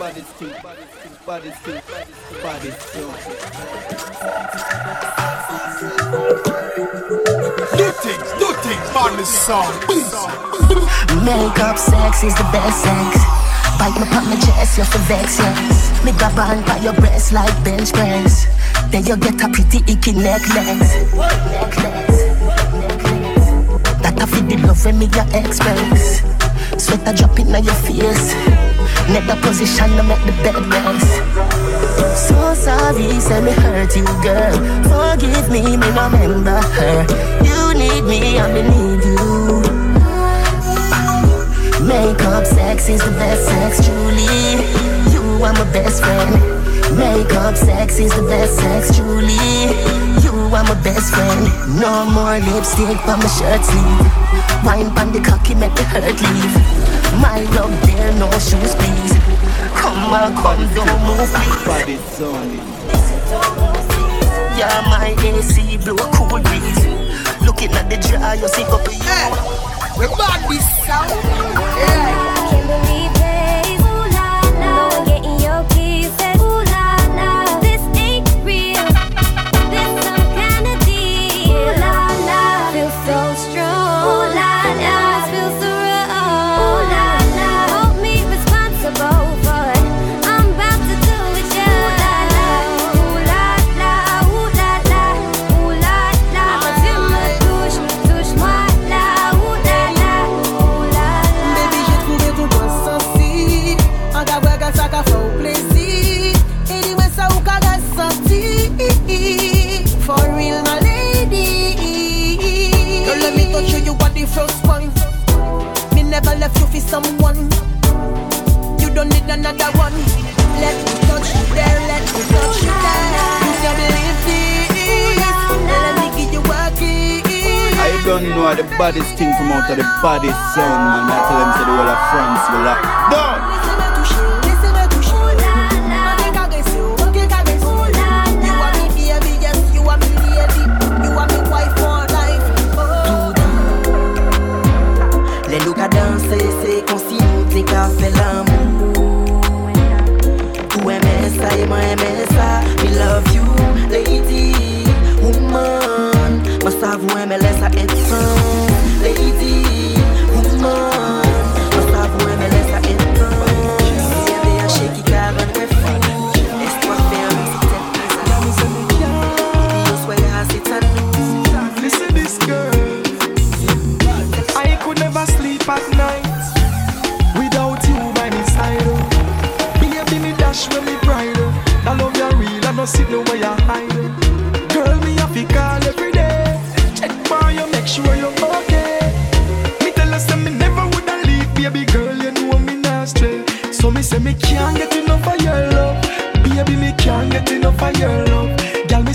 baddest thing, baddest thing, baddest thing. Do things, do things, on the song. Makeup sex is the best sex. Bite me pop my chest, you're for vex, yes. Me grab on by your breast like bench press. Then you get a pretty icky necklace. Necklace. That I feel the love when me your express. Sweat a drop in your face. Never position to make the bed rest. So sorry, say me hurt you, girl. Forgive me, me no remember her. You need me, I me need you. Makeup sex is the best sex, truly. You are my best friend. Makeup sex is the best sex, truly. You are my best friend. No more lipstick on my shirt sleeve. Wine on the cocky, make the hurt leave. My love, there no shoes, please. Come on, come, don't move, please. Yeah, my AC blow a cool breeze. Looking at the jar, you see couple you. We bad this sound. Can't baddest thing from out of the baddest sound, man. I tell them to the whole of France will lock down.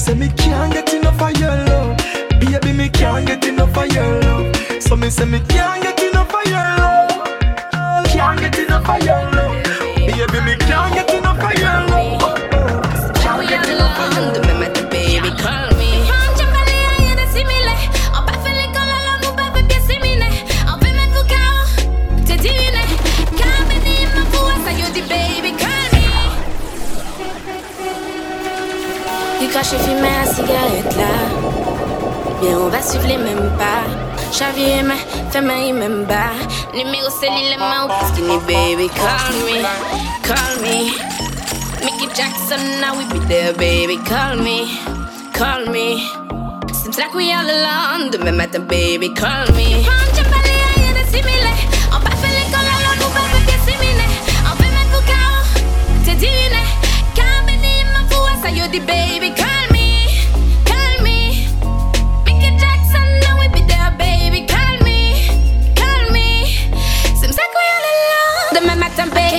Girl, me Xavier, mais fais-moi même bas. Numéro cellulaire, skinny baby. Call me, call me. Mickey Jackson, now we be there, baby. Call me, call me. Seems like we all alone. Demain matin, baby, call me. Pas pas baby, call me,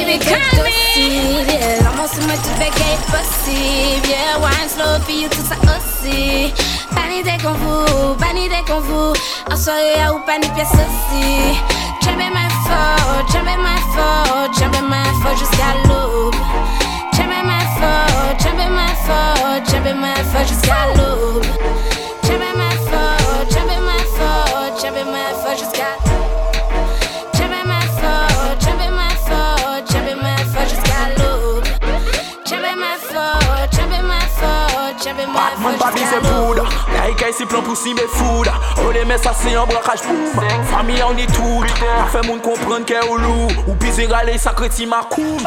baby, call me. Yeah, l'amour sur moi, tout bégaye possible. Yeah, wine slow for you, tout ça aussi. Pas ni des qu'on vous, pas ni des qu'on vous. En soirée, ou pas ni pièce aussi. Jamais ma faute, jamais ma faute, jamais ma faute jusqu'à l'aube. Jamais ma faute, jamais ma faute, jamais ma faute jusqu'à l'aube. Batman pa se pouda La e kay si plan pou si me fouda O le men sa se yon brakaj poum Fami an ni tout. Ma fe moun kompran ke ou lou Ou bize rale sakre ti makoum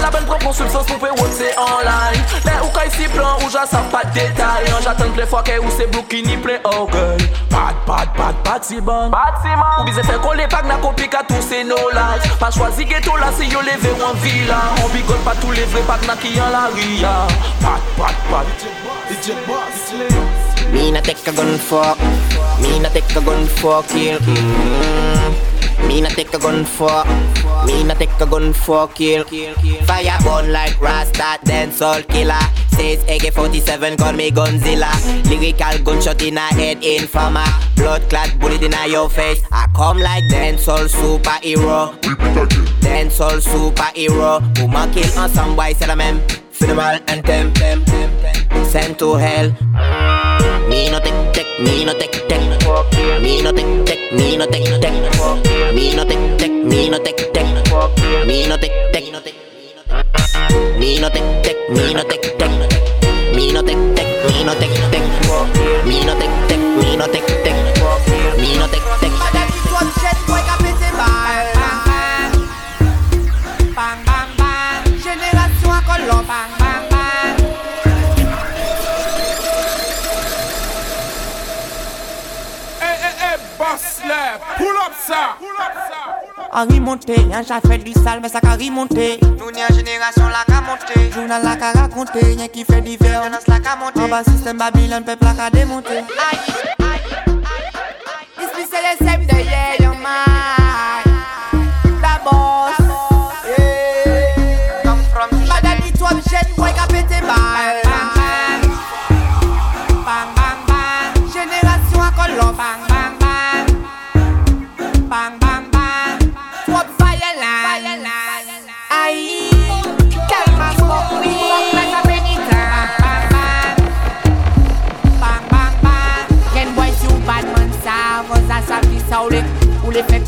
La mon substance pour faire c'est online Mais ou quand ici plan ou j'en pas de détails. J'attends que les fois que ou c'est bloqué ni plein orgueil. Bad, bad, bad, bad si bon. Ou bise fait coller pas na copie qu'à tous c'est no life Pas choisi ghetto là si yo en villa. On bigole pas tous les vrais pas na qui en la ria. Bad, bad, bad. DJ Boss Me not take a gun for, me not take a gun for kill. Mm. Me not take a gun for, me not take a gun for kill. Fire burn like Rasta, dancehall killer. Says AK-47, call me Gunzilla. Lyrical gunshot in a head, informer. Blood clot bullet in a your face. I come like dancehall superhero. Dancehall superhero. Woman kill on some boy, anthem, them, them, them. Sent to hell. Me no take take, me no take take. Me no take take, me no take take. Me no take take, me no take take. Me no take take, me no take take, me no take take. Me no take take, me no take take. Me no take take, me no take take. Me no take take. Bang, bang, bang. Génération à colon, Pull up, sir. Pull up, sir. A remonté, un chat fait du sale, mais ça qu'a remonté. Nous n'y a génération la qu'a monté. Journal la qu'a raconté, rien qui fait divers. Violence la qu'a monté. En bas système Babylone, peuple la qu'a démonté. Aïe, aïe, aïe. Ici c'est le sème de yeah, your mind.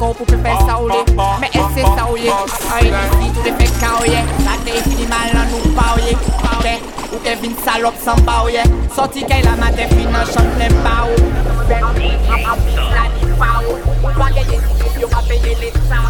mou pou pepe sa ou le. Me ese sa ou ye A yon isi tou de fe ka ou ye. La te yi fini mal nan nou pa ou ye. Be, ou ke vin salop san ba ou ye. Soti ke la maten finan chan plen pa ou. Be, a fin la di pa ou. Kwa ke ye si yo pa peye le sa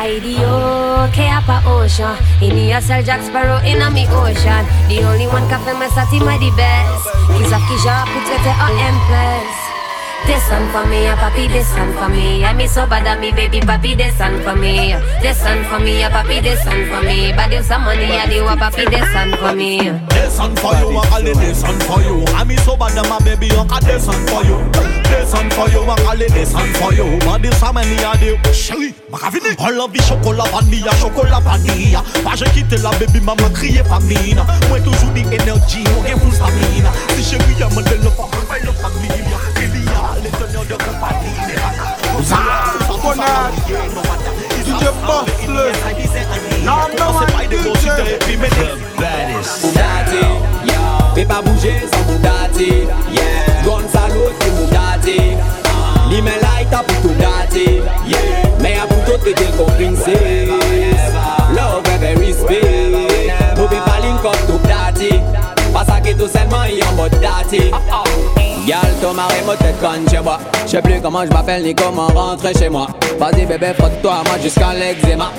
Ideo, ke apa ocean Ini e asal Jack Sparrow e ina mi ocean The only one ka fe me sati my the best. Ki zaf ki jap pou tete an empress This one for me, a papi, this one for me. I me so bad me, baby, papi, this one for me. This one for me, a papi, this one for me. But if some money, I do a papi, this one for me. This one for you, I call it this one for you. I me so bad, my baby, I call this one for you. This one for you, I call it this one for you. But this one many a do. Chérie, ma ravine. All of the chocolat vanilla, chocolat vanilla. Pas j'ai quitté la baby, maman crié famine. Moi toujours the energy, moi get full stamina. Si chérie, y'a mon de le femme, le y DJ Bossley. Number one DJ. M'a tête chez moi. Je sais plus comment je m'appelle ni comment rentrer chez moi. Vas-y bébé, frotte-toi moi jusqu'à l'eczéma.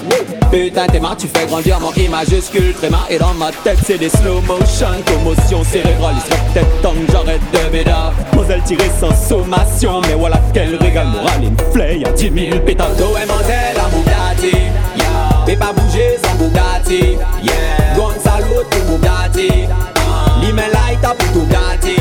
Putain, t'es marre, tu fais grandir mon I majuscule tréma. Et dans ma tête, c'est des slow motion, commotion cérébrale. Il serait peut-être que j'arrête de bédard. Moselle tirée sans sommation. Mais voilà quel régal moral, une flay à 10 000 pétards. Oh, et Moselle à Bugatti, yeah. Fais pas bouger sans Bugatti, yeah. Gonzalo, tout Bugatti. Li men light up pour tout gâter,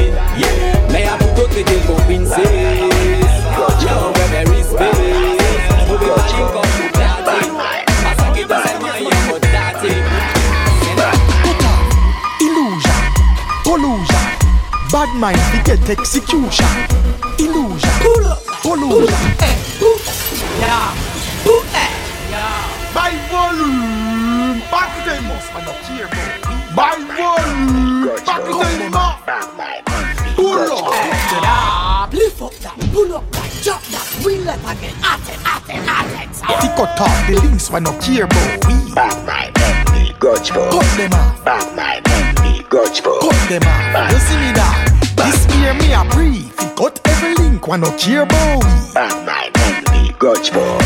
bad mind, we get execution. Illusion, pollution. Yeah. By volume. Back them. I don't care, bro. By volume. Back them. Pull up. up, lift up that, pull up that, drop that, wheel up again, at it, at it, at it. Tick out off the links when no care about we. Bad mind, envy, grudge for. Cut them off. Bad mind, envy, grudge for. Cut them off. You see me that? This year me a brief. Cut every link, one no care about we. Bad mind envy, grudge boy.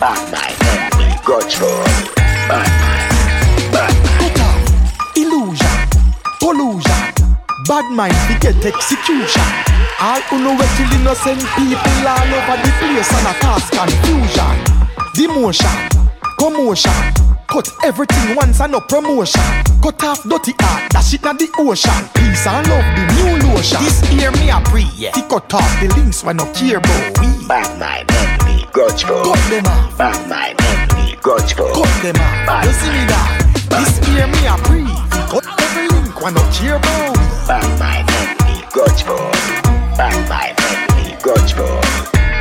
Bad mind envy, grudge boy. Bad mind, bad off illusion, pollution. Bad mind we get execution. All who know we kill innocent people all over the place and a cause confusion. Demotion, commotion. Cut everything once and no promotion. Cut off dirty art, that shit not the ocean. Peace and love, the new lotion. This year me a pre, yeah. He cut off the links when no care about we. Bad mind envy, grudge boy. Cut them off, Bad mind envy, grudge boy. cut them off. You see me that? This year me a pre. He cut every link when no care about we. Bad mind envy, grudge boy. Bad mind envy, grudge boy.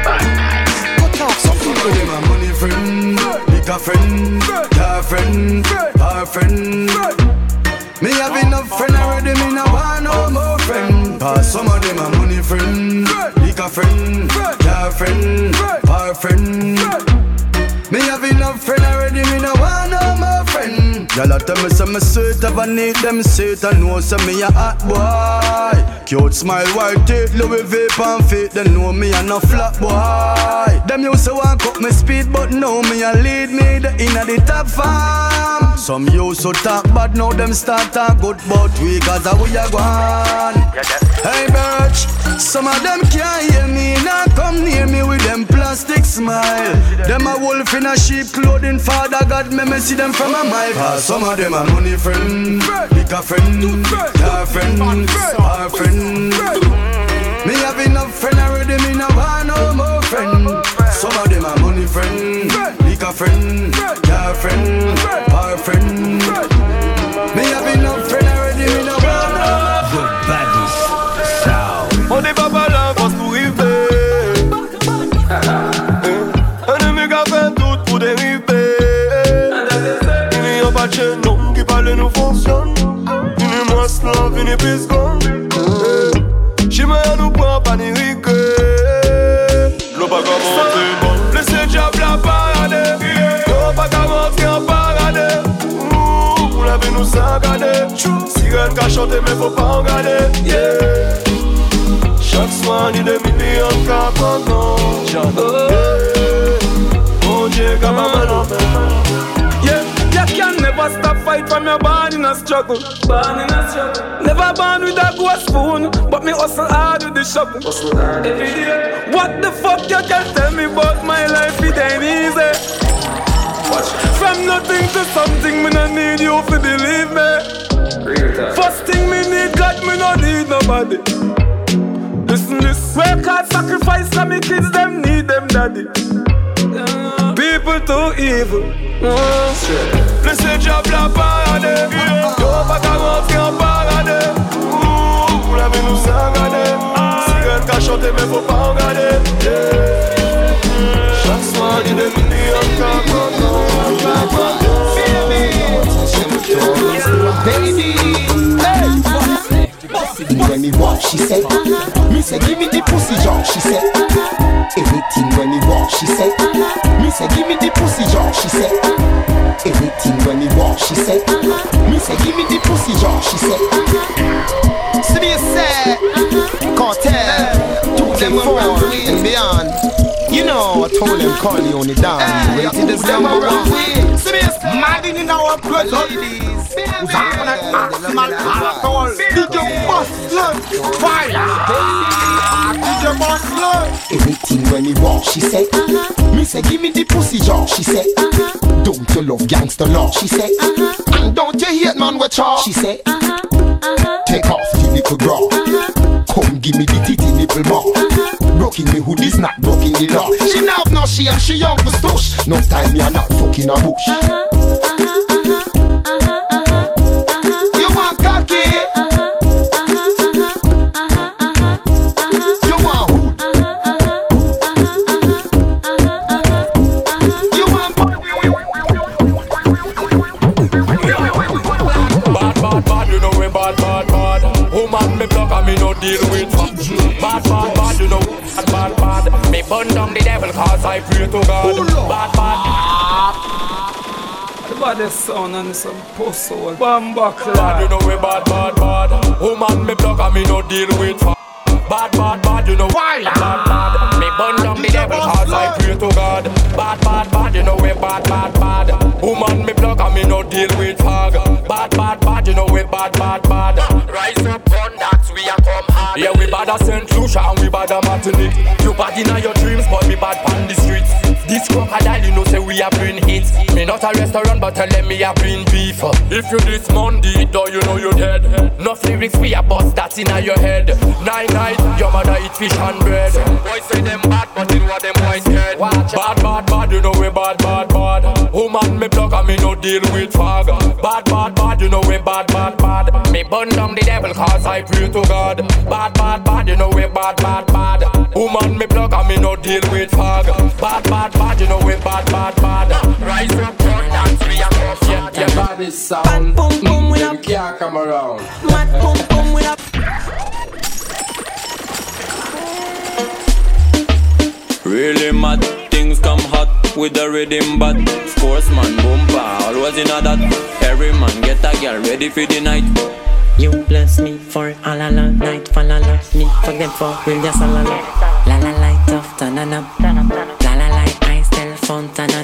Bad mind. Cut off some people. Them a money friend, liquor friend, car friend, bar friend. Me have enough friend already, me no want no more friend. Cause some of them a money friend, liquor friend, car friend, bar friend. Me have enough friend already, me no want no more. Y'all a tell me say me sweet, ever need them sweet, I know say me a hot boy. Cute smile, white teeth, Louis vape and feet, they know me a no flat boy. Them used to walk up me speed, but now me a lead me the inna the top farm. Some used to talk bad, now them start talk good, but we cause a we a gone. Hey Birch, some of them can't hear me, now come near me with them plastic smile. Them a wolf in a sheep clothing, Father God, me me see them from a mile. Cause some of them a money friend, liquor friend, car friend, bar friend. Me have enough friend already, me no want no more friend. Some of them a money friend, liquor friend, car friend, bar friend. Sirène qu'a chanté, mais faut pas en garder. Yeah. Chaque soir, ni des millions de cas pendant. Oh, Mon Dieu, comme un mal en Yeah, you can never stop fight from your born in a struggle. Born in a struggle. Never born with a gold spoon, but me hustle hard with the shovel. Hustle hard every day. What the fuck you can tell me about my life? It ain't easy. From nothing to something, me no need you to believe me. First thing me need God, me no need nobody. Listen this, work hard, sacrifice, and me kids them need them daddy. People too evil. Mm. Laissez diable la parade. Y'aura pas qu'à rentrer en parade. Ouh, Vous l'avez nous. Sirène qu'a chanté, mais faut pas en garder. Yeah. Chaque soir, ni des millions de cas Baby, When me walk, she say. Me say, give me the pussy jaw, she say. Anything when me walk, she say. Me say, give me the pussy jaw, she say. Anything when me walk, she say. Me say, give me the pussy jaw, she say. See me say, cartel, two them four and beyond. You know, I told them Carly on the down. Rated as number one. See me mad in our blood, ladies. Maximal alcohol. DJ Bustler, fire. DJ Bustler. Anything when me walk, she said uh-huh. Me say, give me the pussy jaw, she said uh-huh. Don't you love gangster law, she said uh-huh. And don't you hate man with chaw, she said Take off the little bra. Come give me the titty nipple more. Broken me hood is not broken the law. She now have no shame, she young for stush. No time me are not fucking a bush. You burn down the devil cause I pray to God. Oh, bad, bad. baddest sound and some post soul. Bamba Bad, you know we bad, bad, bad. Woman, me plug and me no deal with. F- Bad, bad, bad, you know why? Bad, bad. Me burn down the devil cause I pray to God. Bad, bad, bad, you know we bad, bad, bad. Woman, me plug and me no deal with fog. Bad, bad, bad, you know we bad, bad, bad. Rise up, gun, that's we are come hard. Yeah, we bad as St. Lucia and we bad as Martinique. You bad in your dreams, but me bad on the streets. This crocodile, you know, say we a bring hits. Me not a restaurant, but tell them me a bring beef. If you this Monday, though you know you dead. No lyrics we a bust that's in your head. Nine night, your mother eat fish and bread. Boys say them bad, but you know what them boys scared. Bad, bad, bad, you know we bad, bad, bad. Woman me plug and me no deal with fog. Bad, bad, bad, you know we bad, bad, bad. Me burn down the devil cause I pray to God. Bad, bad, bad, you know we bad, bad, bad. Woman me plug and me no deal with fog. Bad, bad, bad, you know we bad, bad, bad. Rise up, run, dance, we a go yeah, yeah. Your body sound, boom, boom, mm, them can't come around. Mad boom boom with a Really mad things come hot with the rhythm but Sportsman bumper always in a that Every man get a girl ready for the night You bless me for all a long night For la la me for them for real just a la la La la light off turn up La la light eyes tell phone turn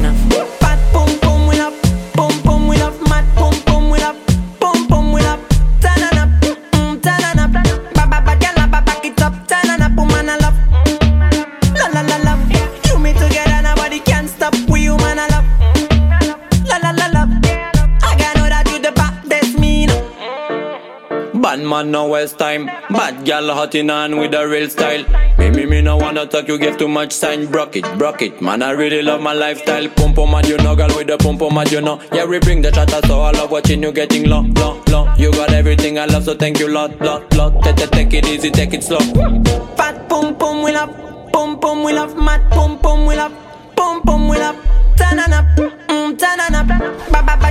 Bad man no waste time. Bad gal hot in hand with a real style. Me me me no wanna talk you give too much sign. Broke it, broke it. Man I really love my lifestyle. Pump pump man you know girl with the pump pump man you know. Yeah we bring the chatter so I love watching you getting low, low, low. You got everything I love so thank you lot, lot, lot Take, take, take it easy, take it slow. Bad boom boom we love, boom boom we love, mad boom boom we love, boom boom we love. Turn on up, mm, turn on up. Ba ba ba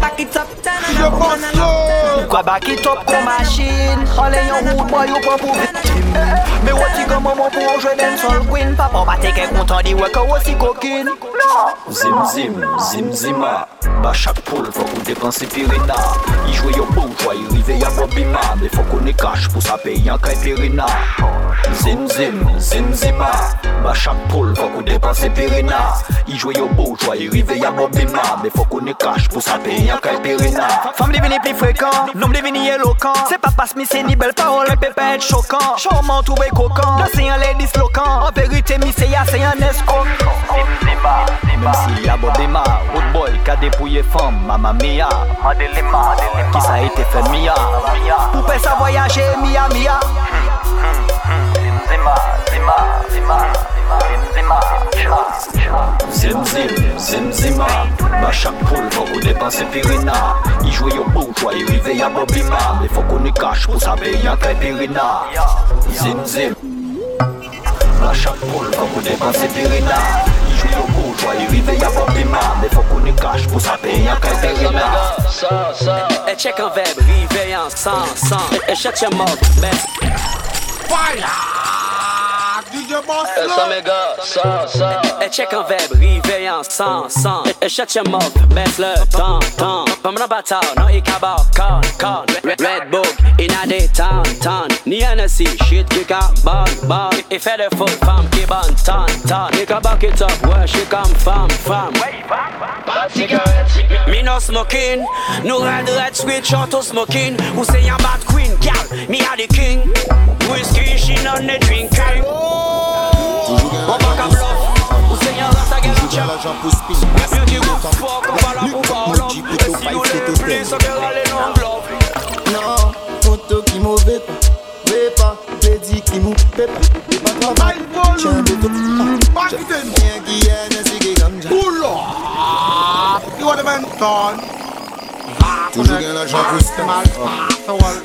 back it up Turn on up, turn on up Kwa back it up kon masjin Ale yon route boy yo pon pou vitim Me woti kon maman pou an jwe den sol queen Papa ba teke kontan di weke wosi kokin Zim zim, zim zima Ba chak poul l fok ou depanse pirina I jwe yo boujwa, i rive ya bobina Me fok ou ne kache pou sa pe yon kay pirina Zim zim, zim zima Ba chak poul l fok ou depanse pirina I jwe yo boujwa, i rive ya bobina Me fok ou ne kache pou sa pe yon kay pirina yon kal pirina Fam devini pli devini elokan Se pa pas mi ni bel parol, men pepe et chokan Chouman toube kokan, dan se yon le dislokan En verite mi se ya se yon eskokan Mem boy ka depouye fam Mama mia, madelema, ki sa ite fe mia? Poupe sa voyaje mia mia. Hmm, hmm, hmm. Zima, zima, zima. Zima, Zim zim, zim zima Ba chak poul fok ou depanse pirina I jwe yo bourgeois, i rive ya bobima Me fok ou ne kache pou sa pe yan kay pirina Zim zim Ba chak poul fok ou depanse pirina I jwe yo bourgeois, i rive ya bobima. Me fok ou ne kache pou sa pe yan kay pirina Ça, ça Et check un verbe, rive en sang, sang Et check your mouth, best Fire! DJ Boss Ça mes gars, ça, ça Et check un verbe, rive en sang, sang. Et check your mouth, best le temps, temps. Comme dans bataille, non ik about, con, con Red Bull, in a day, town, town Ni Hennessy, shit kick out, bon, bon Et fait de foot, femme qui bon, ton, ton You can back it up, where she come from, from Me no smoking, no red red switch auto smoking. Who say I'm bad queen, gal, me a the king Whiskey, she none the drinking On oh, va qu'à bluff, who say I'm rasta get a chop You give a fuck, on va la pour parler Et si nous les plus, on va aller non bluff. Non, photo qui mauvais pas, vais pas, t'es dit qui mou fait pas, pas travail, tiens de tout, rien qui est ne sigue comme ça. You are the man, son. Toujours gain l'argent pour spin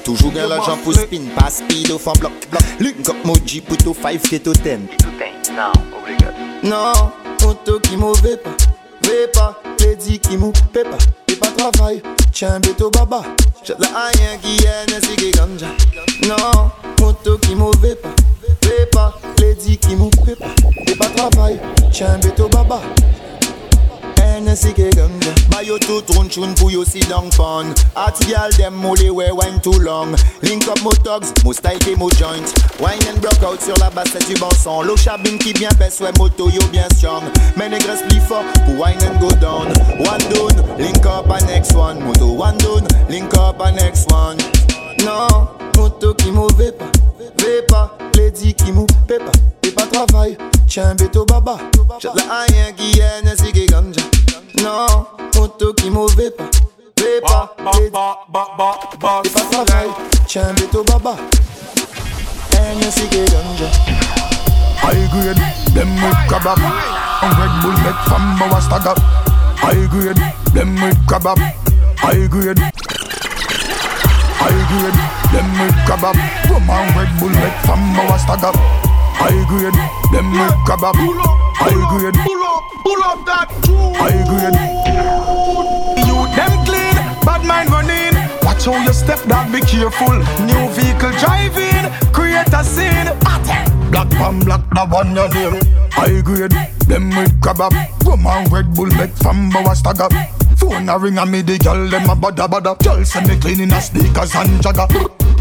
Toujours gain l'argent pour spin Pas speed au fond bloc bloc Link up moji pour tout 5 keto 10 Non, obligato. Non, photo qui mauvais pas, vais pas, t'es dit qui mou fait pas, et pas travail, tiens béto baba. J'ai la rien qui est ne sigue comme ça. Non, photo qui mauvais pas, vais pas, t'es dit qui mou fait pas, et pas travail, tiens béto baba. Hennessy ke ganja Buy you two tune tune pour you sit down fun. Hot girl them only wear wine too long. Link up mo thugs, mo style et mo joint Wine and broke out sur la basse c'est du bon son L'eau chabine qui bien pèse, ouais moto yo bien strong. Mais négres plus fort pour wine and go down. One down, link up a next one. Moto one down, link up a next one Non, moto qui mauvais pas. Vais pas, lady qui mou pépa Et pas travail, tiens béto baba. J'ai la rien qui est Hennessy ke ganja. Non, moto qui mauvais pas. Vais pas, lady. Et pas travail, tiens béto baba. Hennessy ke ganja. High grade, them with kebab And Red Bull make from our stagger High grade, them with kebab High grade High grade, them with kebab Rum and Red Bull make from our stagger High grade, them with kebab High grade. Pull up, pull up that High grade. You them clean, bad mind running. Watch how you step, dog, be careful. New vehicle driving, create a scene. Black pan black, that one your name High grade, them with kebab Rum and Red Bull make from our stagger Phone a ring and me the girl them a bada bada Girl send me clean in a sneakers and jagger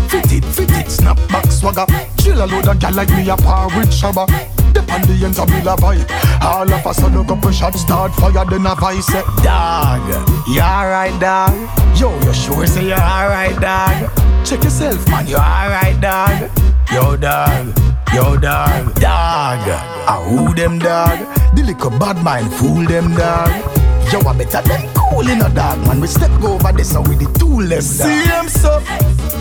Fit it, fit it, snap back swagger Chill a load of gal like me a par with shabba Dep on the ends of me la vibe All of a sudden a couple shots start fire then a vice say Dog, you alright, dog? Yo, you sure say you alright, dog? Check yourself, man, you alright, dog? Yo, dog, yo, dog, dog. I who them, dog? The little bad mind fool them, dog. Yo, I better them cool in a dog, man. We step over this and with the them, dog. See them so,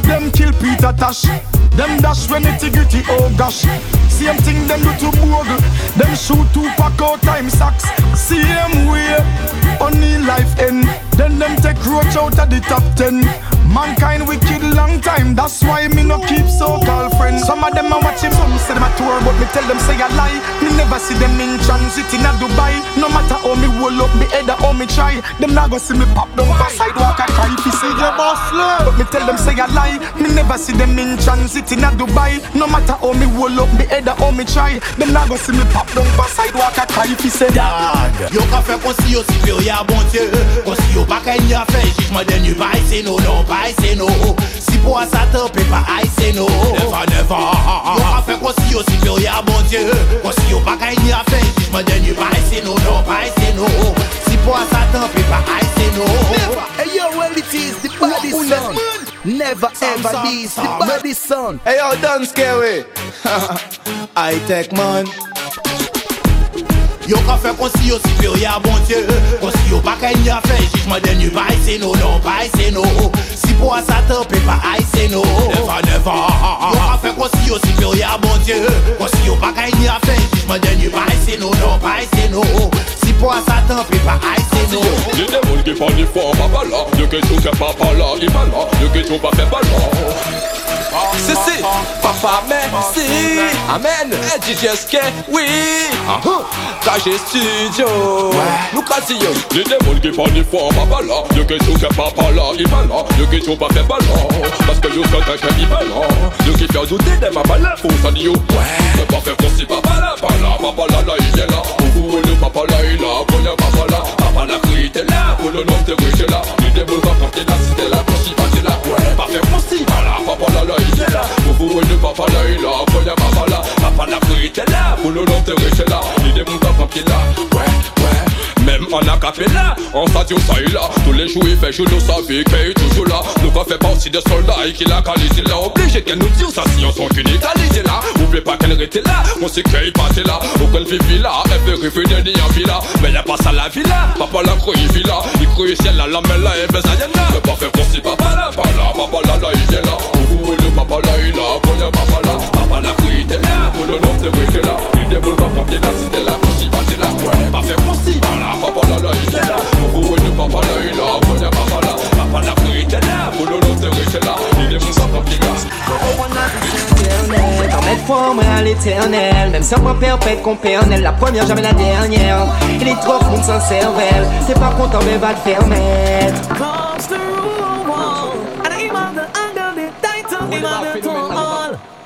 them kill Peter Tosh. Them dash when it's gritty, oh gosh. Same thing them do to Bogle. Them shoot Tupac out time sacks. Same way, only life end. Then them take roach out of the top ten. Mankind wicked long time, that's why me no keep so called friends. Some of them are watching, some say them a tour, but me tell them say a lie. Me never see them in transit in a Dubai. No matter how me roll up me head or how me try, them not go see me pop down for sidewalk a cry. If you see your boss But me tell them say a lie. Me never see them in transit in a Dubai. No matter how me roll up me head or how me try, them not go see me pop down for sidewalk a cry. If you say dog. Yo ka fè kon si yo supérieur, bon Dieu Kon si yo pa kè n'y a fè, jijman den yu pa ese no, non ay se nou Si pou an satan pe pa ay se nou Neva neva Yo pa fe konsi yo si kyo ya bon die Konsi yo pa kay ni a fe Jijman den yo pa ay se nou Non pa ay se nou Si pou an satan pe pa ay se nou Neva Hey yo well it is the body son. Never ever this the body son. Hey yo don't scare we High tech man. Yo ka fè kon si yo supérieur, bon Dieu. Kon si yo pa kè n'y a fè, jijman den yu pa ese no, non pa ese no. Si pou a satan, pe pa ese no. Never, never. Yo ka fè kon si yo supérieur, bon Dieu. Kon si yo pa kè n'y a fè, jijman den yu pa ese no, non pa ese no. Si pou a satan, pe pa ese no. Les démons qui font du fort, papa là. Le question que papa là, il va là Le question pas fait pas là Si, si, papa merci. Amen, et DJ Ske, oui. Trajet studio. Nous quasillons Les démons qui font du fort, papa là Le question que papa là, il va là. Le question pas fait pas là. Parce que yo quand quelqu'un il va là. Le qui fait douter de ma balade, faut ça dit yo Ouais, pas faire comme si papa là, pas là Papa là, là, il est là. Vous voulez le papa là, il est là. Quand y'a papa là, papa là, il était là. Pour le nom de riche là. Les démons va porter la cité là Quand il va là, ouais. Pas faire comme si, voilà, papa là, là, il est là Vous voulez le papa là, il est là Quand y'a papa là, papa là, il était là. Pour le nom de riche là Les démons va porter là, ouais, ouais Même en acapella, en stadion ça il là Tous les jours il fait jour, nous savons qu'il est toujours là. Nous va faire partie des soldats et qu'il a qualité là. Obligé qu'elle nous dise ça si on sont qu'une égalité là. Oublie pas qu'elle était là, on sait qu'elle passait là. Aucune fille là, elle fait revenir ni en villa. Mais y'a pas ça la villa, papa la vit là. Il croit ciel là, la main là, et ben ça y'en a Mais pas faire comme si papa là, pas là, papa là, là il est là. Vous voulez le papa là, il y'a papa là Papa la il était là, pour le nom de brique là Il déboule pas papier là, c'était là, quand il passait là Ouais, pas faire comme si, voilà, papa là, là il est là Vous voulez le papa là, il là, quand y'a papa là Papa la il était là, pour le nom de brique là Il déboule pas papier là mettre foi moi à l'éternel Même sans moi perpète qu'on pernelle La première jamais la dernière. Il est trop fou sans cervelle T'es pas content mais va te faire mettre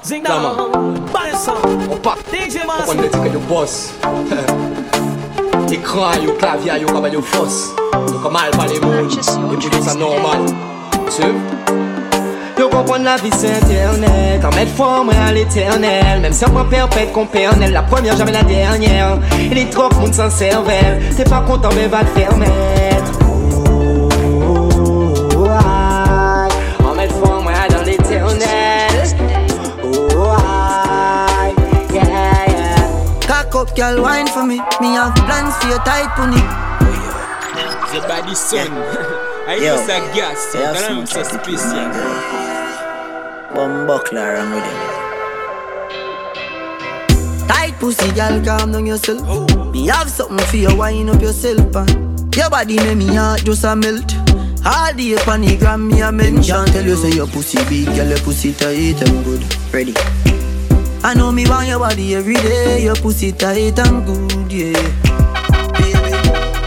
Zing down Body song On part DJ On est que du boss. Écran, yo clavier, yo comme yo fausse. Yo comme mal par les mots. Et pour ça normal. Tu Yo comprendre la vie c'est internet En mettre foi moi à l'éternel. Même si on perpète qu'on pernelle La première jamais la dernière. Il est trop monde sans cervelle T'es pas content mais va te faire up, girl, wine for me. Me have plans for your tight pony. Oh, yeah. The body son. I Yo. use a gas. Yeah, Then I'm some suspicious. Bum buckler around with him. Tight pussy, girl, calm down yourself. Me have something for you, wine up yourself. Uh. Your body make me heart just a melt. All the up on the gram, me a mention. Tell you say your pussy big, girl, your pussy tight and good. Ready? I know me want your body every day. Your pussy tight and good, yeah. Baby,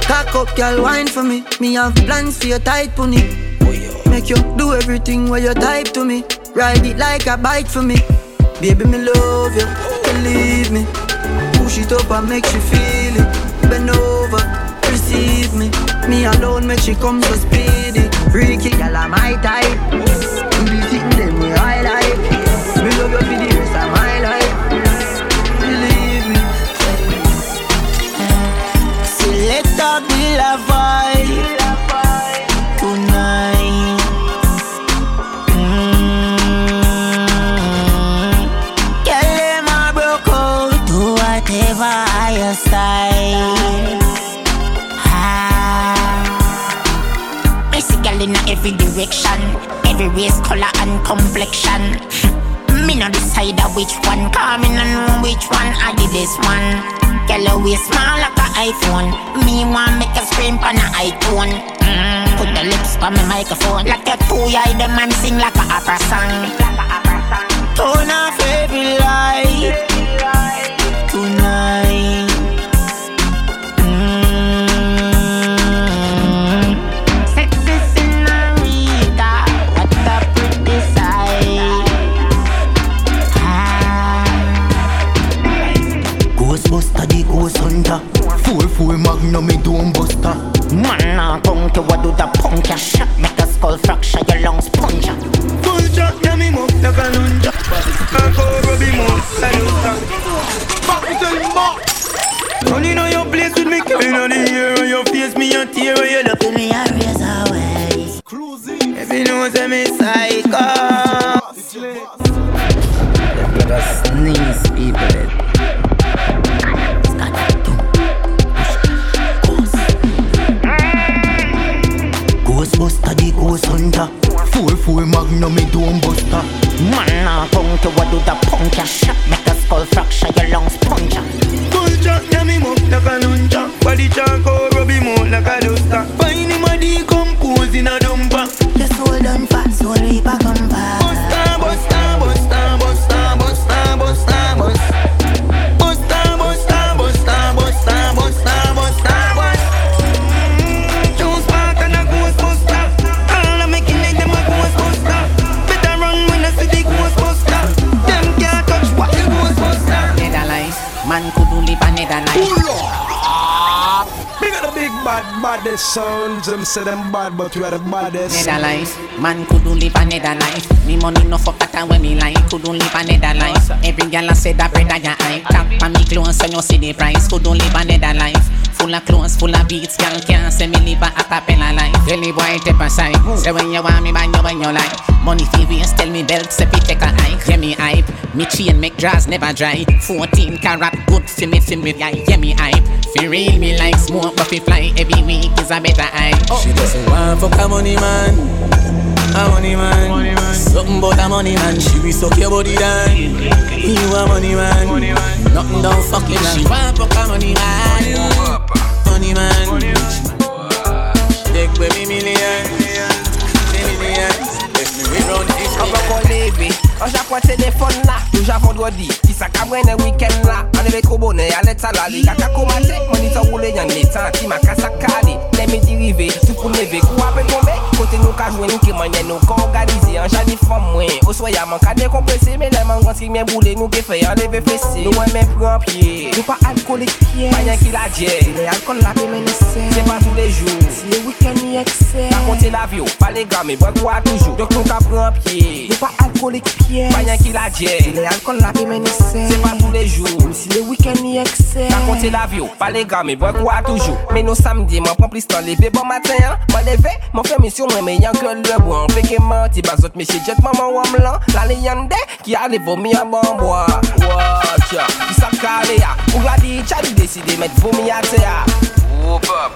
cock up, girl, wine for me. Me have plans for your tight pony. Make you do everything where you type to me. Ride it like a bike for me. Baby, me love you, believe me. Push it up and make you feel it. Bend over, receive me. Me alone make she come so speedy. Freaky, girl, I'm my type. Select a bill of vibe tonight. Mm. Girl, them a broke out, do whatever your style. Ah. I girl in every direction, every race, color and complexion. Me no decide which one, come in and know which one I did this one. Girl, you small like a iPhone. Me want make a scream on a iTunes. Mm, put the lips on my microphone. Like a two eye, the man sing like a opera song. Turn off every light tonight. Four four magnum, me dome um buster. Man, nah, come to what do the punk ya shot Make a skull fracture, your lungs puncture Full shot, yeah, me move like a lunja. Can't go rub him out, I do that. Back to tell him back. Running on your place with me, killing on the air on your face, me and tear when you look. Me a razor way If you know, say me psycho. Say them bad, but we are the baddest. Netherlands, man could do live a Netherlands Me money no fuck that when me like Could do live a Netherlands Every girl I say that bread I eye Tap on me clothes so you see the price Could do live a Netherlands Full of clothes, full of beats, girl can't say me live a acapella life. Really boy step aside, say when you want me, buy you when you like. Money fee waste, tell me belt, say take a hike. Yeah me hype, me chain make draws never dry. 14 carat, good fi me fi me yeah, yeah me hype. Fi real me like smoke, but fi fly every week is a better hype. Oh. She doesn't want fuck a money man, a money man. Something about a money man. She be suck your body down. You a money man, nothing don't fuck you. She want fuck a money man, money man. Take baby million, millions. Let me we run it. An mwen kon leve An japon telefon la Touja vendredi. Kisa ka mwen e weekend la An ele tro bonen ale talali Kaka komate Mwen ita roule yan le tanti Maka sakali Le me dirive Sou pou leve Kou apè tombe Kote nou ka jwen nou ke manye nou ka organize An jani fom mwen Osoya man ka dekomprese Me le man gansi mwen boule nou ke fey An leve fese Nou mwen men pran pie Nou pa alkolik pie Mayen ki la dje Le alkol la pe menese Se pa tou le jou Si le weekend ni ekse Pa konte la vyo Pa le game Bwek wwa toujou Dok nou ka pran pie nou pa alkolik piye Panyan ki la dje, si le alkol la pe men ese Se pa tou le jou, si le week-end ni ekse Pa konte la vyo, pa le game, bwa kwa toujou Men nou samdi, mwen pran plis tan leve bon matin Mwen leve, mwen fè misyon mwen me yan ke le Feke manti, bazot me che jet maman wam lan La le yande, ki ale vomi a ban bwa Watcha, ki sa kale ya Ou la di chadi deside met vomi a te ya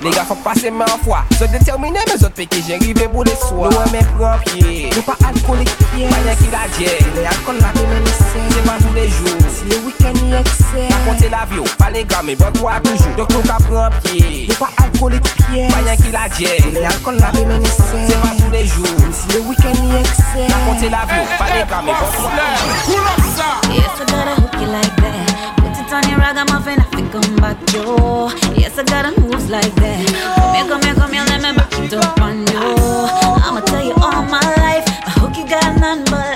Les gars font passer main fois. Sont déterminés, mais autres pétés, j'ai arrivé pour les soirs. Nous, mes propres Nous pas alcooliques, rien qui la gèle. Les alcools, la déménissée. C'est pas tous les jours. Si le week-end, il excès. Pas compter l'avion, pas les gars, mais bon, quoi, toujours. Donc, nous, qu'à prendre pied. Nous pas alcooliques, rien qui la gèle. Les alcools, la déménissée. C'est pas tous les jours. Si le week-end, il excès. Pas compter l'avion, pas les gars, mais bon, quoi, toujours. Pull up! Yes, I gotta hook you like that. Ragamuffin, I think come back, yo Yes, I gotta moves like that Come here, come here, come here, let me back it up on you I'ma tell you all my life I hope you got none but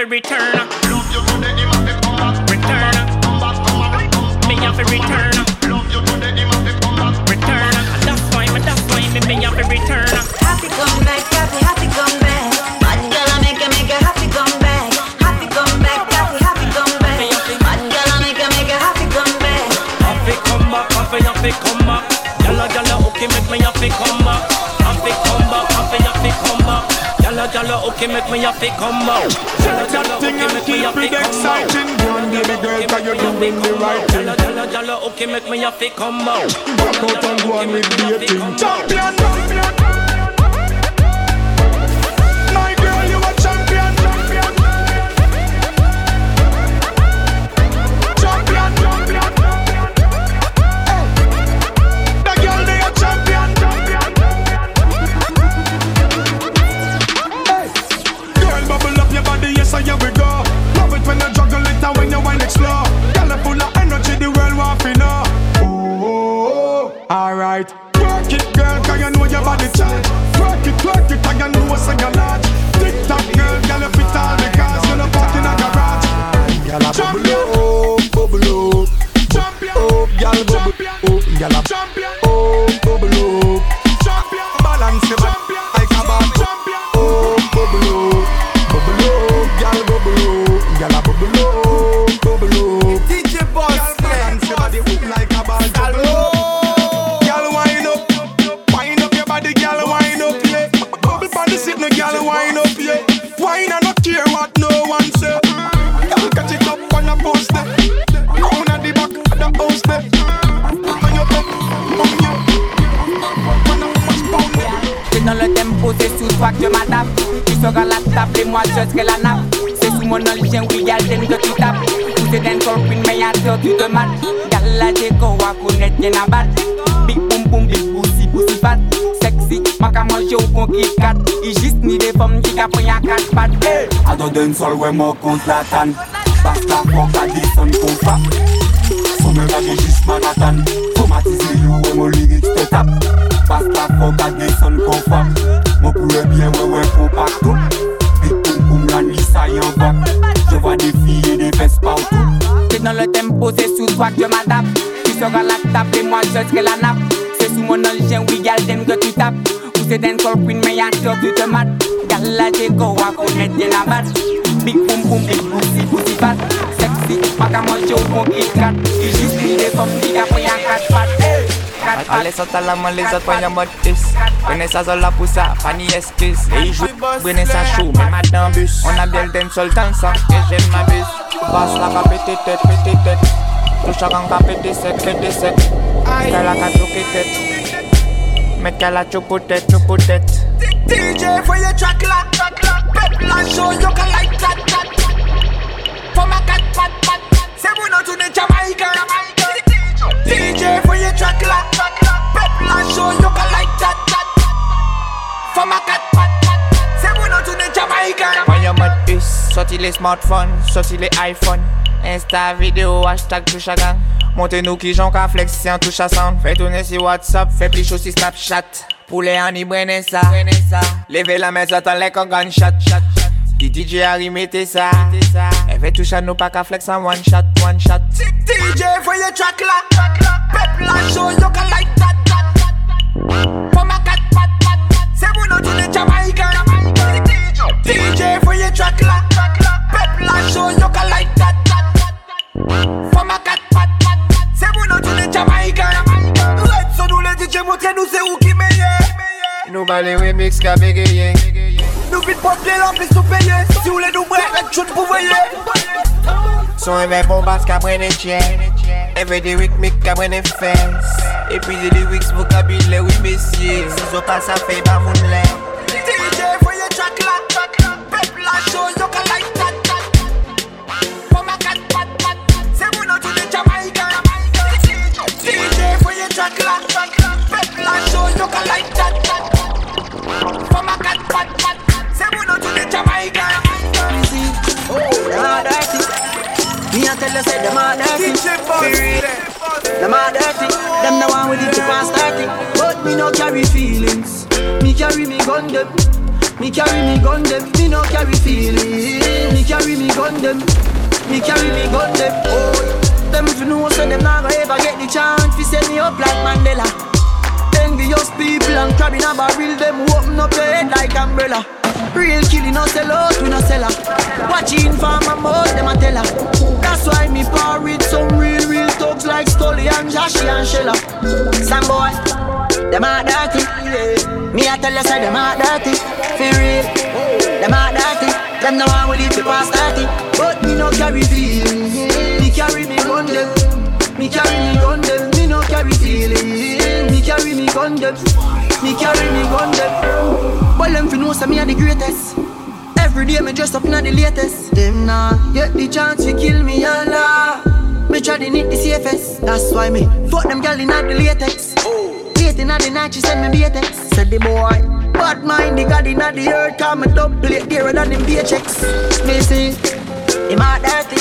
have to return. Love you today, him have to come back, Return. Me have to return. Love you today, him have to come back. Return. That's why me, that's why me, me have to return. Happy come back, happy, happy come back. Bad girl, I make her, make her happy come back. Happy come back, happy, happy come back. Bad girl, I make her, make her happy come back. Happy come back, happy, happy come back. Yalla, yalla, okay, make me happy come back. Happy come back, happy, happy come back. Yalla, yalla, okay, make me happy come back. Me happy come back. Go on, baby girl, cause you're doing the right thing. Yalla, yalla, okay, make me happy come back. Back out and go on with dating. Champion, My wajot ke lan ap Se sou moun nan li jen wil gal den ke ti tap. Koute den kol pin men yan te otu te mat. Gal la de ko wakonet gen abat. Big boum boum big bousi bousi fat. Seksi maka manje ou kon ki kat. I jist ni de fom ki ka pren yan kat pat. Ado den sol we mo kont la tan. Basta fok a dison kon fap Mwen gage jist manatan Somatize yo we mwen lirik te tap. Basta fok a deson kon fap Mwen pou e byen we we pou pak tout lan lisa yon bak Je vois des filles et des fesses partout. C'est dans le tempo, c'est sous toi que je m'adapte. Tu seras la tape et moi je serai la nappe. C'est sous mon engin, oui, gal, t'aimes que tu tapes. Ou c'est d'un call queen, mais y'a toi, tu te mates. Gal, la déco, à connaître des navales Big boom boom, big pussy, pussy fat Sexy, pas qu'à manger au bon Kit Kat. Il juste pris des pommes, dit après y'a quatre pattes Hey! Ale sot la man, les autres prennent mode tis Prenez ça sur la poussa, pas ni excuse. Et ils jouent, prenez ça chou, même à bus. On a bien le sol dans sang, et j'aime ma bus. Passe la ka pété tête, pété tête Tout chacun ka pété sec, pété sec. Qu'elle a ka choqué tête. Mais qu'elle a choqué tête, choqué tête. DJ for your track la, track la. Pep la show, you can like that, that For my cat, pat, pat C'est bon, on tourne Jamaica DJ for your track la Pep la show, you can like that, that For my cat, C'est bon, on tourne Jamaica Prends your mode us, sorti les smartphones, sorti les iPhone. Insta vidéo, hashtag touche à gang. Montez-nous qui j'en ka flex si en touche à sound. Fais tourner si WhatsApp, fais plus chaud si Snapchat. Poulet en y brenne ça Levez la main, j'attends les con gunshot Qui DJ Harry mettez ça Elle fait touche à nous pas qu'à flex en one shot, one shot. DJ your track la, Pep la show, you can like that, that, that For my cat, pat, pat, pat C'est bon, on tourne Jamaica DJ your track la, Pep la show, you can like that, that, that For my cat, pat, pat, pat C'est bon, on tourne Jamaica Red, so nous les DJ, montrez-nous c'est où qui meilleur. Nous balles remix qu'a bégayé Nous vite pas bien l'emplis sous payé Si vous voulez nous bref, avec chou pour voyer Son éveil bombas qu'a prenne chien Every day week mic qu'a prenne fesse Et puis des lyrics vocabulaire oui messieurs. Si zo pas ça fait pas moun lè Me a tell you say them all dirty. Them all dirty. Them the one with the chip and starting. But me no carry feelings. Me carry me gun them. Me carry me gun them. Me no carry feelings. Me carry me gun them. Me carry me gun them. Oh, them if you know so them not gonna ever get the chance to set me up like Mandela. Envious people and crab in a barrel, them open up your head like umbrella. Real killing no sell out, we no sell her. Watching for my mouth, them a tell her. That's why me par with some real, real thugs like Stolly and Joshy and Shella. Some boy, them a dirty. Me a tell you say them a dirty. For real, them a dirty. Them no one with it to pass 30. But me no carry feelings. Me carry me gun them. Me carry me gun them. Me no carry feelings. Me carry me gun them. Me carry me gun them. Well, them fi know say me a the greatest. Every day me dress up in the latest. Them nah get the chance to kill me Allah. Me try to hit the safest. That's why me fuck them gal in not the latex. Late in the night she send me latex. Said the boy. Bad mind the god in the earth. Come and double plate dearer than them paychecks. Me see, him a dirty.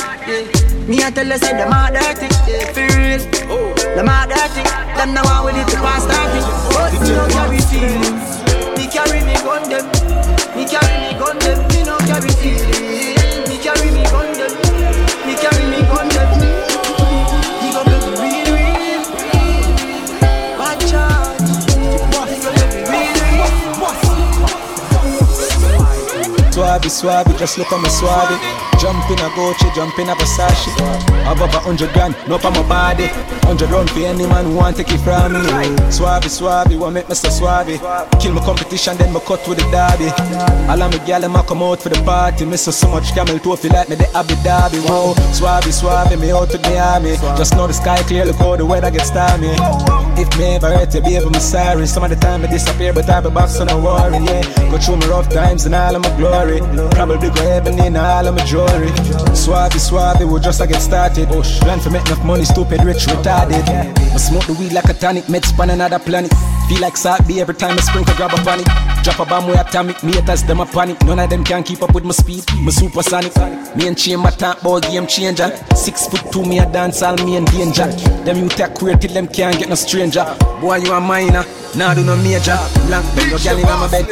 Me a tell you say them a dirty. For real, them a dirty. Them no one with it to pass 30. But me no carry feelings. Carry me gun them. Me carry me gun them. Me no carry feelings. Me carry me gun them. Me carry me gun them. He gon' make me real, real. Real, real. Swabby, swabby, just look at me swabby. Jump in a Gucci, jump in a Versace. Above a hundred grand, no for my body. Hundred round for any man who want take it from me. Swabby, swabby, what make me so swabby? Kill my competition, then me cut with the derby. All of me gal them come out for the party. Me so so much camel toe feel like me the Abu Dhabi. Whoa, swabby, swabby, me out to the army. Just know the sky clear, look how the weather gets stormy. If me ever hurt you, baby, I'm sorry. Some of the time I disappear, but I be back, so don't worry. Yeah, go through my rough times and all of my glory. Probably go heaven in all of my jewelry. Swabby, swabby, we just a get started. Oh, Plan for make enough money, stupid, rich, retarded. I smoke the weed like a tonic, med span another planet. Feel like salt be every time I sprinkle grab a panic. Drop a bomb with atomic, me haters them a panic. None of them can keep up with my speed, my supersonic. Me and chamber talk ball game changer. Six foot two, me a dance all me in danger. Them you take queer till them can't get no stranger. Boy, you a minor, nah do no major. Long bed, no gal in my bed.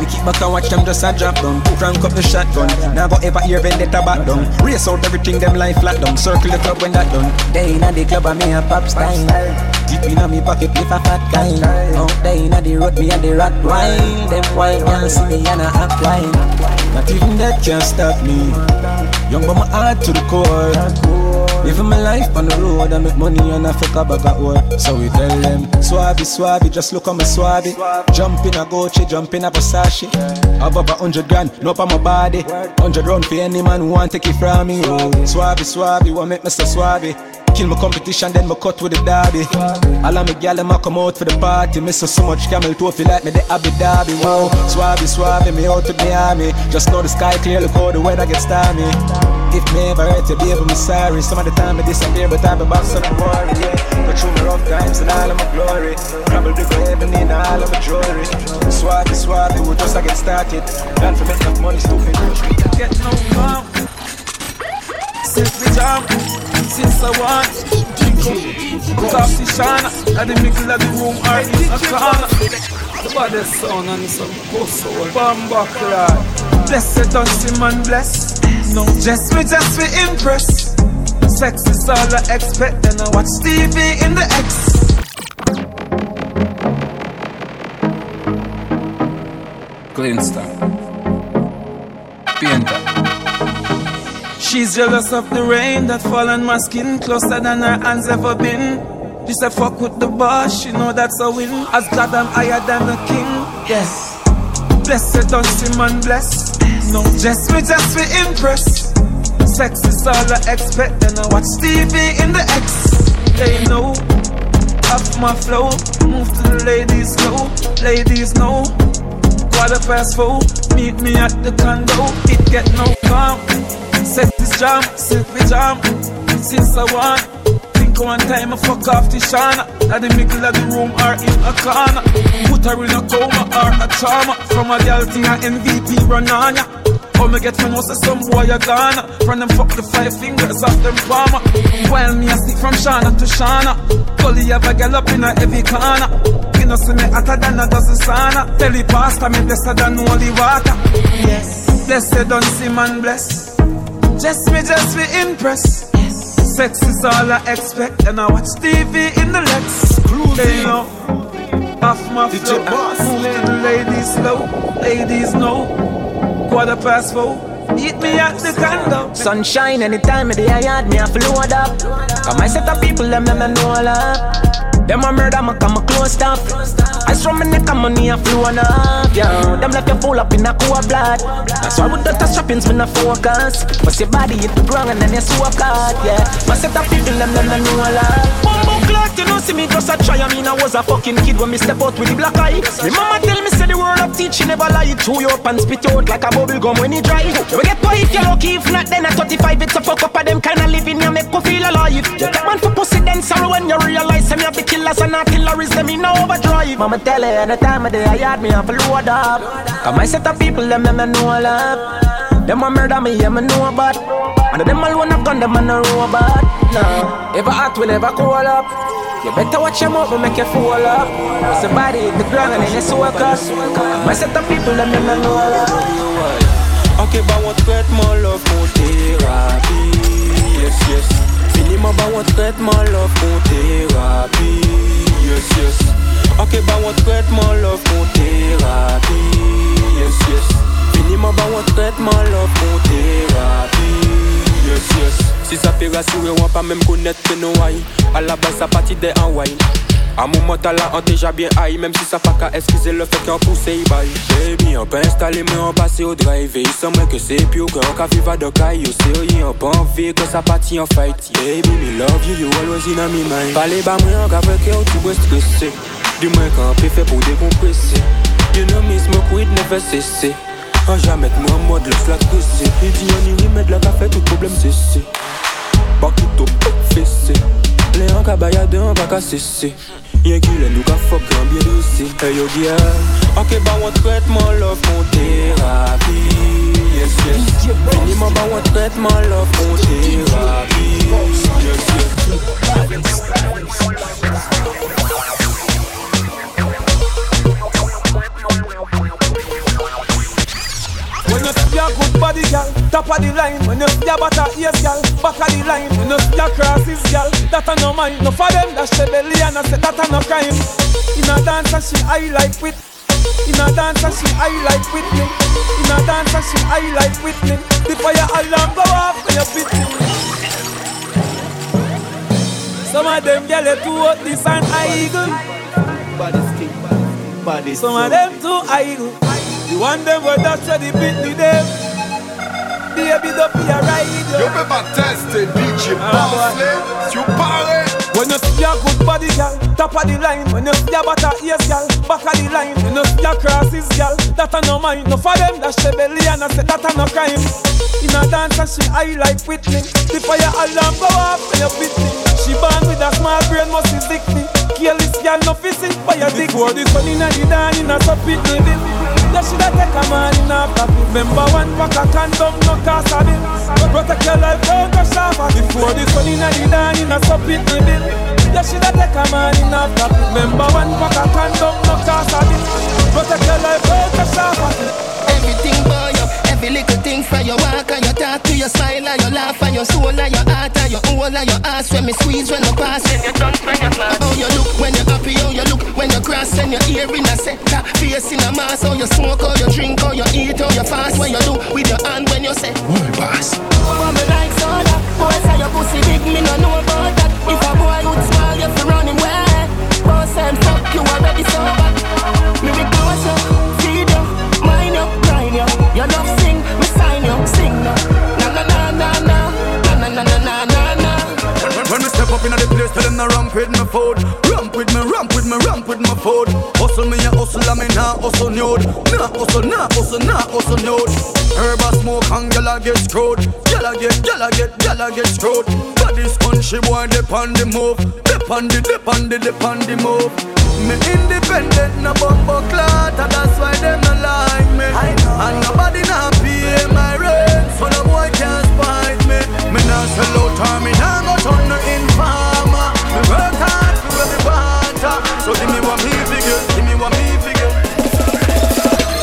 Me keep back and watch them just a drop down. Crank up the shotgun. Now go ever hear vendetta back down. Race out everything them life flat down. Circle the club when that done. They inna the club and me a pop style. Deep inna me pocket if a fat kind. Out oh, there inna the road me a the rat wine. Them white girls see me and a act wine. Not even that can stop me. Young but my heart to the core. Living my life on the road, I make money and I fuck a bag of ore. So we tell them, Swabby, Swabby, just look at my Swabby. Jump in a Gucci, jump in a Versace. Above a hundred grand, no on my body. Hundred round for any man who want take it from me. Oh, Swabby, Swabby, what make Mr. Swabby? Kill my competition, then my cut with the derby. All of me gal them a come out for the party. Miss so much camel toe feel like me the Abu Dhabi. Wow, Swabby, Swabby, me out to army. Just know the sky clear, look how the weather gets stormy. If me ever hurt you, baby, me sorry. Some of the time I disappear, but I be back, so don't worry. Yeah. Go through my rough times and all of my glory. The grave and in all of my jewelry. Swabby, Swabby, we just a get started. To make enough money, stupid. Get no calm. Sit me jam. Since I want. Off the shana. At the middle of the room or in a corner. The baddest sound and some post soul. Bomba cry. Blessed don't man bless. No, just me, just me impress. Sex is all I expect, then I watch TV in the X. Glinster. Painter. She's jealous of the rain that fall on my skin, closer than her hands ever been. She said, fuck with the boss, she know that's a win. As God, I'm higher than the king. Yes. Blessed, don't see man bless. No, just me, just me impress. Sex is all I expect, then I watch TV in the X. They know, off my flow. Move to the ladies slow. Ladies know, quarter past four. Meet me at the condo. It get no calm. Sex is jam, silky jam. Since I want. Think one time I fuck off the shana. At the middle of the room or in a corner. Put her in a coma or a trauma. From a girl thing, a MVP run on ya. How me get from most of some boy a Ghana From them fuck the five fingers off them palmer While me a stick from Shana to Shana. Gully have a girl up in a heavy corner. You know see me hotter than a dozen sauna. Tell the pastor me blessed than holy water. Yes. Blessed don't see man bless Just me, just me impress Sex is all I expect And I watch TV in the Lex. They know Off my flow. Move to the ladies slow Ladies know quarter past four. Meet me at the condo. Sunshine anytime of the yard, me a load up. Come I set up people, them them know love. Them a murder, me come a close up. I from my neck and money a flow on up, yeah. Them left you full up in a cool blood. That's why with the strappings, me no focus. But your body hit the ground and then you swap card, yeah. My set up people, them them them know love. Bumbo clock, you know see me just a try. I mean I was a fucking kid when me step out with the black eye. Me mama tell me say the word of teach, she never lie. Chew you up and spit out like a bubble gum when you dry. You get boy if you're lucky, if not then at 35 it's a fuck up of them kind of living you make you feel alive. You take man for pussy then sorrow when you realize you have the killers and artilleries them in overdrive. Mama tell her any time of day I had me a load up. Come I set up people them them know love. Them a murder me, yeah, me know about. And them all wanna gun, them a no robot. Nah, ever hot will ever cool up. You better watch your mouth, make you fall up. Cause the body hit the ground and then you soak up Come I set up people, them them know. Love Ok, bah on traite mon love, mon thérapie Yes, yes. Fini bah on traite mon love, mon thérapie Yes, yes. Ok, bah on traite mon love, mon thérapie Yes, yes Fini ma bah on traite mon love, mon thérapie Yes, yes. Si ça fait rassurer, on pas même connaître que nos haïs À la base, ça partit des en wine à mon moment là on déjà bien high Même si ça pas qu'à excuser le fait qu'on pousse et bail Baby on peut installer mais on passe au drive. Et il semble que c'est plus qu'on qu'à vivre de caille Yo sérieux. On pas envie que ça partit en fight. Baby me love you, you always in my mind. Parlez bas moi en qu'après que tu veux stresser Dis-moi quand t'es fait pour décompresser. You know me smoke weed never cesser En jamais moi en mode le flat pressé Il dit on y remet de la café tout problème cessé Back it up, fessé Les en cabaya de on va qu'à cesser Rien qu'il est nous qu'a fuck un bien douce Hey yo girl Ok bah on traite mon love mon thérapie. Yes yes. Minimum bah on traite mon love mon thérapie. Yes When you see a good body, girl. top of the line. When you see a butter ears, gal, back of the line. When you see a crosses, gal, that a no mind. No for them, that's the belly and I say that a no crime. In a dance, and she I like with. In a dance, and she I like with me. In a dance, and she I like with me. The fire alarm go off when you beat me. Some of them gal they too hot, this and eagle. Body stick, body Some of them too idle. The one them were that said the beat me them. Baby, don't be a ride. You better test it, DJ Bossley. You party. When you see a good body, gal, top of the line. When you see a butter ears, gal, back of the line. When you see a crosses, gal, that a no mind. No for them, that's the belly and I say that a no crime. In a dance, and she I like with me. The fire alarm go off when you beat me. She born with a small brain, must be sick me. Careless gal, no fishing for your dick. Before the sun in a the dawn, in a so pit me bill. Take a man in a pocket. Remember one pack of condom, no cost a bill. Protect your life, don't go sharper. Before the sun in a the dawn, in a so pit me bill. You shoulda take a man in a pocket. Remember one pack of condom, no cost a bill. Protect your life, don't go sharper. Everything you, every little thing from your walk and your talk to your smile and your laugh and your soul and your heart and your whole and your ass when me squeeze when I pass. When you dance when you class. How you look when you're happy, how you look when you cross and your ear in a sector, face in a mask. How you smoke, how you drink, how you eat, how you fast. When you do with your hand when you say, World boss. But me like soda, boy say your pussy big, me no know about that. If a boy good smile, you fi running him away. Boss and fuck you already sober. Me be closer, step up in the place, tell them to ramp with my food. Ramp with me, ramp with me, ramp with my food. Hustle me, a hustle, I me nah hustle nude. Nah hustle, nah hustle, nah hustle nude. Herb a smoke and gyal a get screwed. Gyal a get, gyal a get, gyal a get screwed. But this country boy dip on the move, dip on the, dip on the, dip on the move. Me independent, no bumbo and that's why them not like me. And nobody not pay my rent, so no boy can't spite me. Me nah sell out, or me nah go turn no informer. Me work hard for every quarter, so give me what me figure, give me what me figure.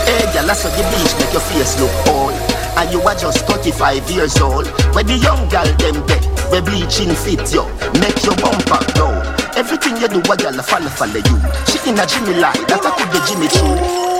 Hey, girl, that's what you bleach, make your face look old. And you are just 35 years old. Where the young girl them get, where bleaching fit yo, make your bumper grow. Everything you do, a girl follow follow you. She in a Jimmy lie, that I could be Jimmy Choo.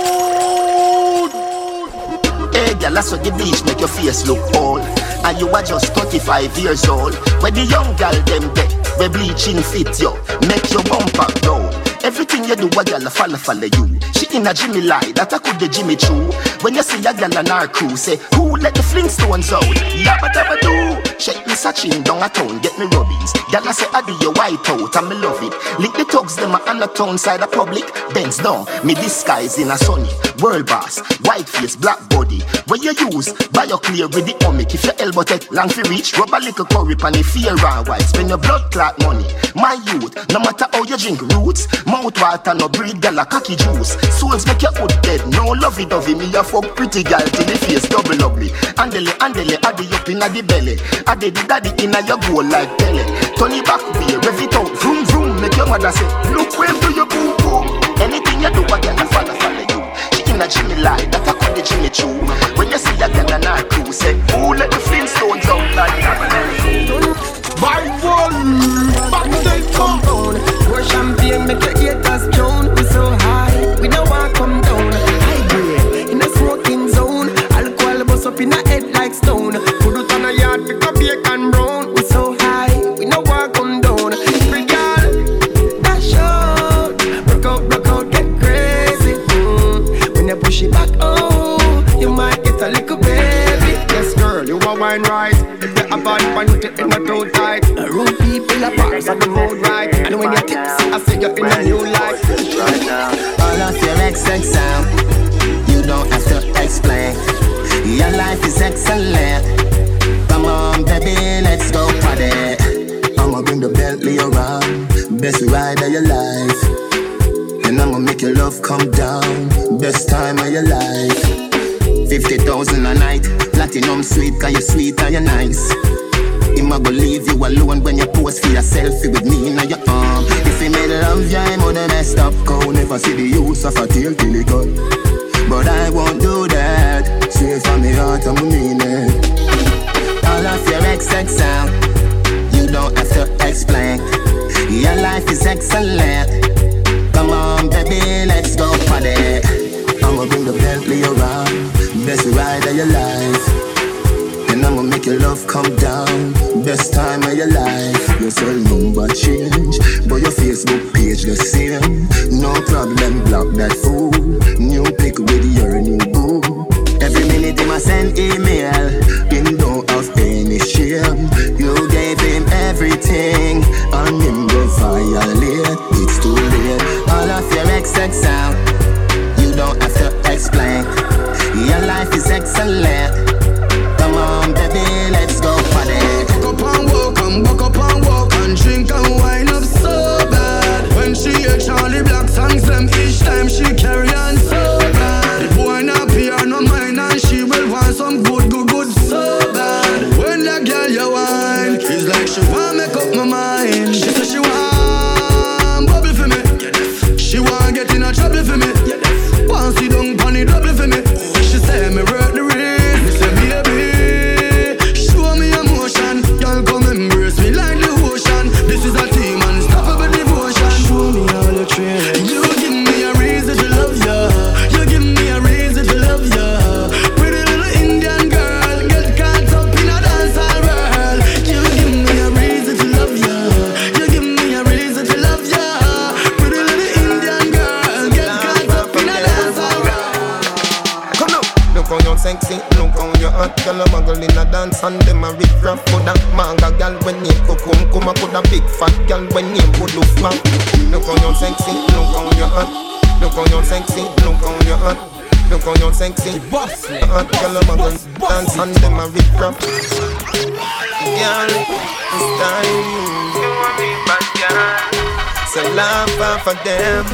That's what the bleach make your face look old. And you are just 35 years old. When the young gal them get, we bleaching fit yo, make your bumper grow. Everything you do, a girl follow follow you. She in a Jimmy lie, that I could be Jimmy Choo. When you see a girl on our crew, say, who let the Flintstones out? Yabba dabba do. Shake me searching down a town, get me rubbings. Girl I say, I do your white out, and me love it. Lick the thugs, them a on the town side of public. Bends down, me disguise in a sunny. World boss, white face, black body. Where you use, buy your clear with the omic. If your elbow take long for reach, rub a little curry pan if fear and white. Spend your blood clot money. My youth, no matter how you drink roots, mouth water no breed gal a cocky juice. Souls make your hood dead, no lovey dovey. Me a fuck pretty gal till the face double ugly. Andele, andele, addy up inna the belly. Addy the daddy inna your goal like Pele. Turn it back way, rev it out, vroom vroom. Make your mother say, look where do you boom boom. Anything you do, I gal a follow follow you. She inna Jimmy lie, that a could the Jimmy Choo. When you see a gal on her crew, say, who let the Flintstones out like that? Platinum sweet, cause you're sweet and you're nice. Him a go leave you alone when you pose for your selfie with me in your arm. If he made love you, I'm on the messed up cow. Never see the use of a tail till he cut. But I won't do that. Straight from the heart, I'm mean it. All of your XX out. You don't have to explain. Your life is excellent. Come on, baby, let's go party. I'ma bring the Bentley around. Best ride of your life. Love come down. Best time of your life. Your cell number change, but your Facebook page the same. No problem, block that fool. Off of them.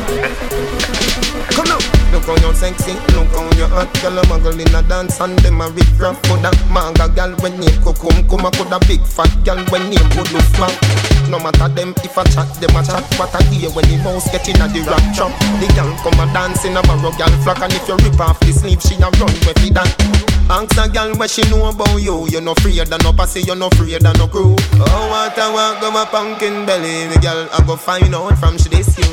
Come now Look how you're sexy, look how you're hot. Girl, a muggle in a dance and them a rip rap Coulda manga girl when name Kukum Kuma coulda big fat girl when name Kudu Fma No matter them if I chat, them a chat. What I hear when the mouse get in a the rap trap. The girl come a dance in a barrow girl flock And if you rip off the sleeve, she a run with it that Ask a girl what she know about you. You no afraid of no pussy, you no afraid of no crew. Oh, what I want, go my pumpkin belly. Me girl, I go find out from she this you.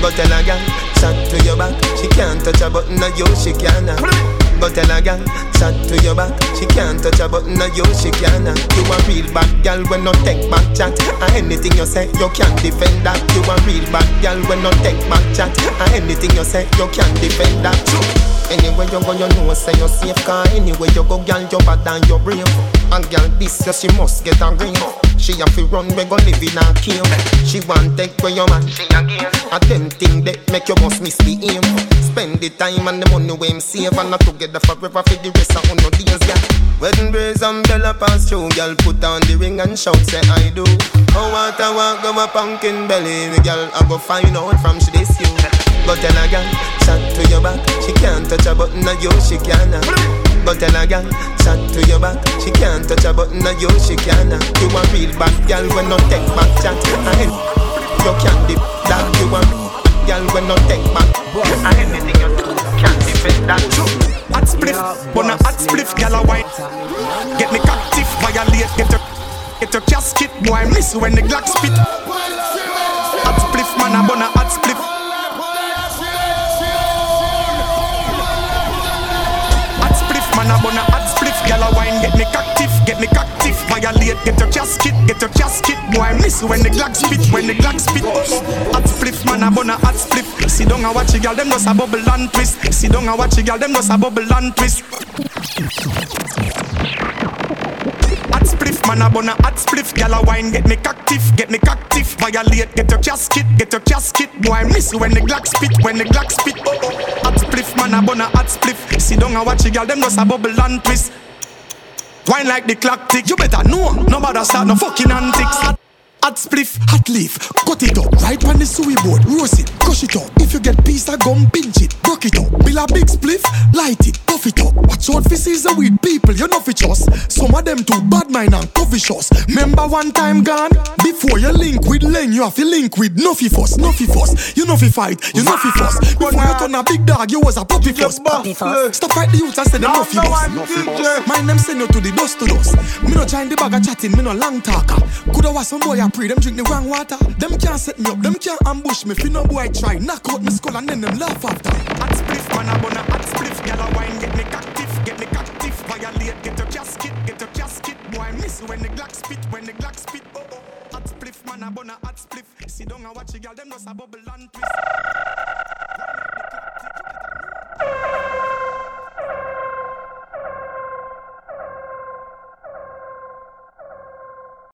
Go tell a girl, chat to your back. She can't touch a button of you, she can Go tell a girl, chat to your back. She can't touch a button of you, she can You a real bad girl when no take back chat. And anything you say, you can't defend that. You a real bad girl when no take back chat. And anything you say, you can't defend that. Anywhere you go, you know say you're safe Cause anywhere you go, girl, you're bad and you brave And girl, this year she must get a ring. She have to run, we go live in a cave. She want take where your man, she again A them thing that make you must miss the aim Spend the time and the money we him save. And not together forever for the rest of no days, girl Wedding and bella pass through Girl, put on the ring and shout, say I do. Oh, what I want, go my pumpkin belly. Me girl, I go find out from she this you. Go tell a girl, chat to your back She can't touch a button of you, she can Go tell a girl, chat to your back She can't touch a button of you, she can You a real bad girl when no take back chat. And you can't dip that You a girl when no take back. And anything you do, can't defend that. Hot spliff, wanna hot spliff, gal a wine Get me captive, violate, get your Get your casket, boy, I miss when the Glock spit. Hot spliff, man, I wanna hot spliff. Hot spliff, man, I wanna hot spliff. Gal a wine, get me captive, get me captive Violate, get your casket, get your casket Boy, I miss when the Glock spit, when the Glock spit. Hot spliff, man, I wanna hot spliff. Sit down and watch a gal, them just a bubble and twist. Sit down and watch a gal, them just a bubble and twist Man, I wanna hot spliff. Gal a wine, get me captive, get me captive Violate, get your casket, get your casket Boy, I miss when the Glock spit, when the Glock spit. Hot spliff, man, I wanna hot spliff. Sit down and watch a gal, them just a bubble and twist. Wine like the clock tick, you better know Nobody start no fucking antics. Hot spliff, hot leaf. Cut it up, right on the suey board, roast it, crush it up. If you get piece of gum, pinch it, broke it up. Bill a big spliff, light it, puff it up. Watch out for season with people, you know fi trust. Some of them too bad mind and coffee shots. Remember one time gone? Before you link with Len, you have to link with Nuffy Fuss, Nuffy Fuss. You know fi fight, you know fi fuss. Before you turn a big dog, you was a puppy fuss. Puppy fuss. Stop fight the youth and say them Nuffy Fuss. My name send you to the dust to dust. Me no join the bag of chatting, me no long talker. Coulda was some boy I pray them drink the wrong water. Them can't set me up, them can't ambush me. Fi no boy try knock out me skull and then them laugh after. Hot spliff, man, I wanna hot spliff. Gyal a wine, Get me captive, get me captive. Violate, get your casket, get your casket. Boy, I miss when the Glock spit, when the Glock spit. Oh oh, hot spliff, man, I burn a hot spliff. Sit down and watch it, girl, them just a bubble and twist.